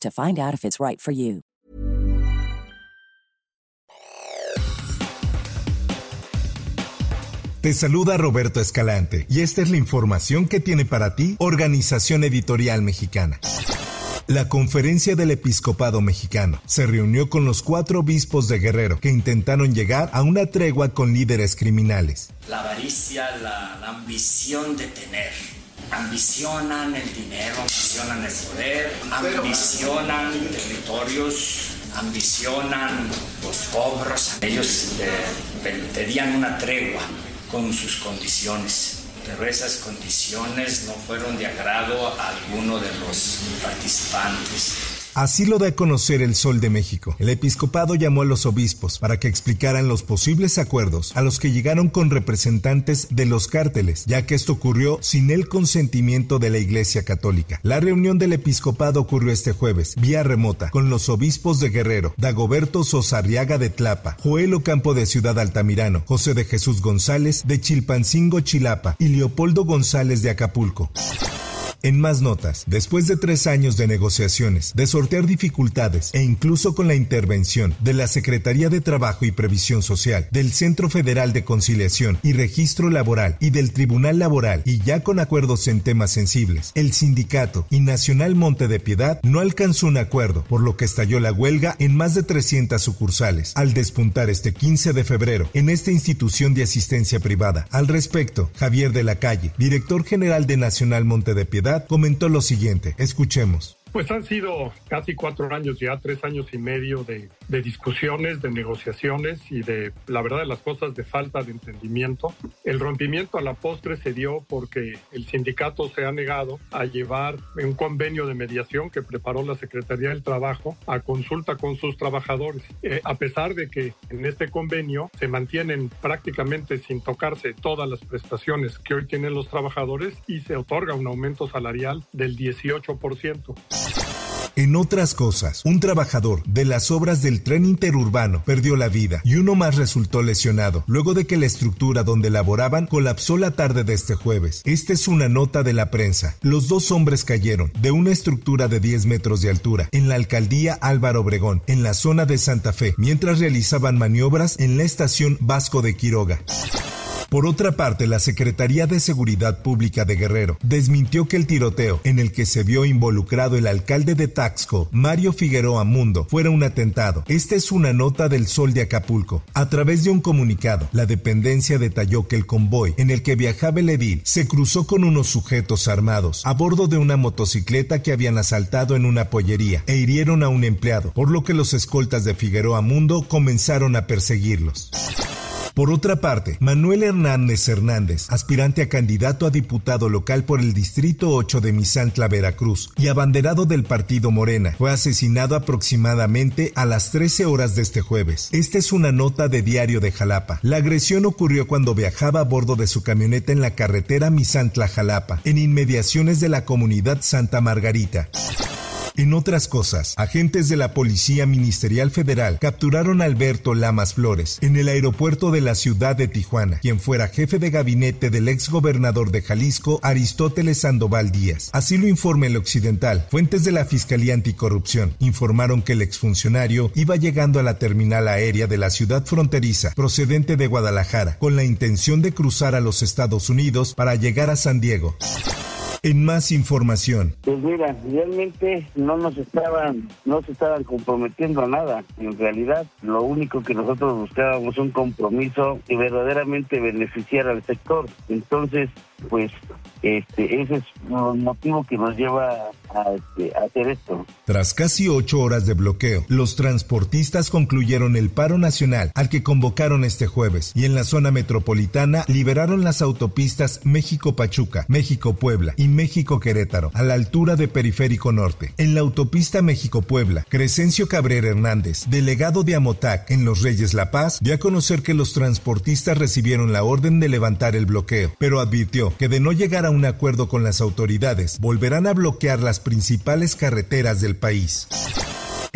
to find out if it's right for you. Te saluda Roberto Escalante y esta es la información que tiene para ti Organización Editorial Mexicana. La conferencia del episcopado mexicano se reunió con los cuatro obispos de Guerrero que intentaron llegar a una tregua con líderes criminales. La avaricia, la, la ambición de tener ambicionan el dinero, ambicionan el poder, ambicionan territorios, ambicionan los cobros. Ellos pedían una tregua con sus condiciones, pero esas condiciones no fueron de agrado a alguno de los participantes. Así lo da a conocer el Sol de México. El episcopado llamó a los obispos para que explicaran los posibles acuerdos a los que llegaron con representantes de los cárteles, ya que esto ocurrió sin el consentimiento de la Iglesia Católica. La reunión del episcopado ocurrió este jueves, vía remota, con los obispos de Guerrero, Dagoberto Sosarriaga de Tlapa, Joel Ocampo de Ciudad Altamirano, José de Jesús González de Chilpancingo, Chilapa y Leopoldo González de Acapulco. En más notas, después de tres años de negociaciones, de sortear dificultades e incluso con la intervención de la Secretaría de Trabajo y Previsión Social, del Centro Federal de Conciliación y Registro Laboral y del Tribunal Laboral, y ya con acuerdos en temas sensibles, el sindicato y Nacional Monte de Piedad no alcanzó un acuerdo, por lo que estalló la huelga en más de 300 sucursales, al despuntar este 15 de febrero en esta institución de asistencia privada. Al respecto, Javier de la Calle, director general de Nacional Monte de Piedad, comentó lo siguiente. Escuchemos. Pues han sido casi cuatro años ya, tres años y medio de, de, discusiones, de negociaciones y de, la verdad, de las cosas de falta de entendimiento. El rompimiento a la postre se dio porque el sindicato se ha negado a llevar un convenio de mediación que preparó la Secretaría del Trabajo a consulta con sus trabajadores. Eh, a pesar de que en este convenio se mantienen prácticamente sin tocarse todas las prestaciones que hoy tienen los trabajadores y se otorga un aumento salarial del 18%. En otras cosas, un trabajador de las obras del tren interurbano perdió la vida y uno más resultó lesionado luego de que la estructura donde laboraban colapsó la tarde de este jueves. Esta es una nota de la prensa. Los dos hombres cayeron de una estructura de 10 metros de altura en la alcaldía Álvaro Obregón, en la zona de Santa Fe, mientras realizaban maniobras en la estación Vasco de Quiroga. Por otra parte, la Secretaría de Seguridad Pública de Guerrero desmintió que el tiroteo en el que se vio involucrado el alcalde de Taxco, Mario Figueroa Mundo, fuera un atentado. Esta es una nota del Sol de Acapulco. A través de un comunicado, la dependencia detalló que el convoy en el que viajaba el edil se cruzó con unos sujetos armados a bordo de una motocicleta que habían asaltado en una pollería e hirieron a un empleado, por lo que los escoltas de Figueroa Mundo comenzaron a perseguirlos. Por otra parte, Manuel Hernández Hernández, aspirante a candidato a diputado local por el Distrito 8 de Misantla, Veracruz, y abanderado del partido Morena, fue asesinado aproximadamente a las 13 horas de este jueves. Esta es una nota de Diario de Jalapa. La agresión ocurrió cuando viajaba a bordo de su camioneta en la carretera Misantla-Jalapa, en inmediaciones de la comunidad Santa Margarita. En otras cosas, agentes de la Policía Ministerial Federal capturaron a Alberto Lamas Flores en el aeropuerto de la ciudad de Tijuana, quien fuera jefe de gabinete del ex gobernador de Jalisco, Aristóteles Sandoval Díaz. Así lo informa el Occidental. Fuentes de la Fiscalía Anticorrupción informaron que el exfuncionario iba llegando a la terminal aérea de la ciudad fronteriza procedente de Guadalajara con la intención de cruzar a los Estados Unidos para llegar a San Diego. En más información. Pues mira, realmente no nos estaban, no se estaban comprometiendo a nada. En realidad, lo único que nosotros buscábamos un compromiso que verdaderamente beneficiara al sector. Entonces, pues este, ese es el motivo que nos lleva este. Tras casi ocho horas de bloqueo, los transportistas concluyeron el paro nacional al que convocaron este jueves y en la zona metropolitana liberaron las autopistas México-Pachuca, México-Puebla y México-Querétaro a la altura de Periférico Norte. En la autopista México-Puebla, Crescencio Cabrera Hernández, delegado de Amotac en Los Reyes La Paz, dio a conocer que los transportistas recibieron la orden de levantar el bloqueo, pero advirtió que de no llegar a un acuerdo con las autoridades, volverán a bloquear las principales carreteras del país.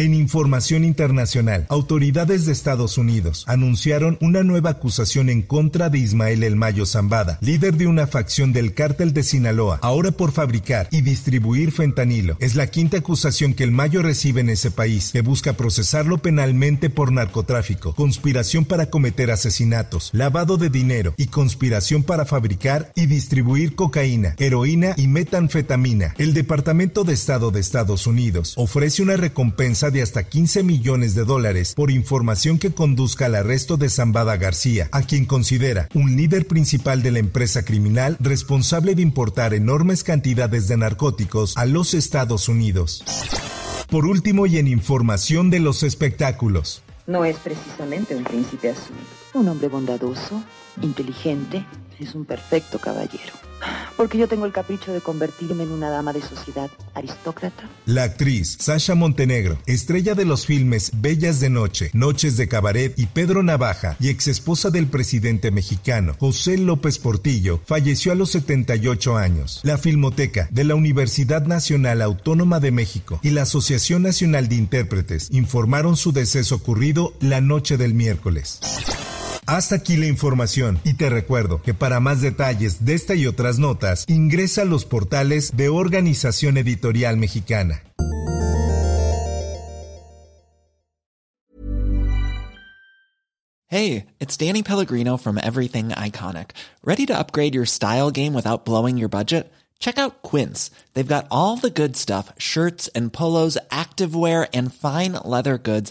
En información internacional, autoridades de Estados Unidos anunciaron una nueva acusación en contra de Ismael El Mayo Zambada, líder de una facción del cártel de Sinaloa, ahora por fabricar y distribuir fentanilo. Es la quinta acusación que El Mayo recibe en ese país, que busca procesarlo penalmente por narcotráfico, conspiración para cometer asesinatos, lavado de dinero y conspiración para fabricar y distribuir cocaína, heroína y metanfetamina. El Departamento de Estado de Estados Unidos ofrece una recompensa de hasta 15 millones de dólares por información que conduzca al arresto de Zambada García, a quien considera un líder principal de la empresa criminal responsable de importar enormes cantidades de narcóticos a los Estados Unidos. Por último y en información de los espectáculos. No es precisamente un príncipe azul. Un hombre bondadoso, inteligente, es un perfecto caballero. Porque yo tengo el capricho de convertirme en una dama de sociedad aristócrata. La actriz Sasha Montenegro, estrella de los filmes Bellas de Noche, Noches de Cabaret y Pedro Navaja, y ex esposa del presidente mexicano José López Portillo, falleció a los 78 años. La Filmoteca de la Universidad Nacional Autónoma de México y la Asociación Nacional de Intérpretes informaron su deceso ocurrido la noche del miércoles. Hasta aquí la información y te recuerdo que para más detalles de esta y otras notas ingresa a los portales de Organización Editorial Mexicana. Hey, it's Danny Pellegrino from Everything Iconic. ¿Ready to upgrade your style game without blowing your budget? Check out Quince. They've got all the good stuff, shirts and polos, activewear and fine leather goods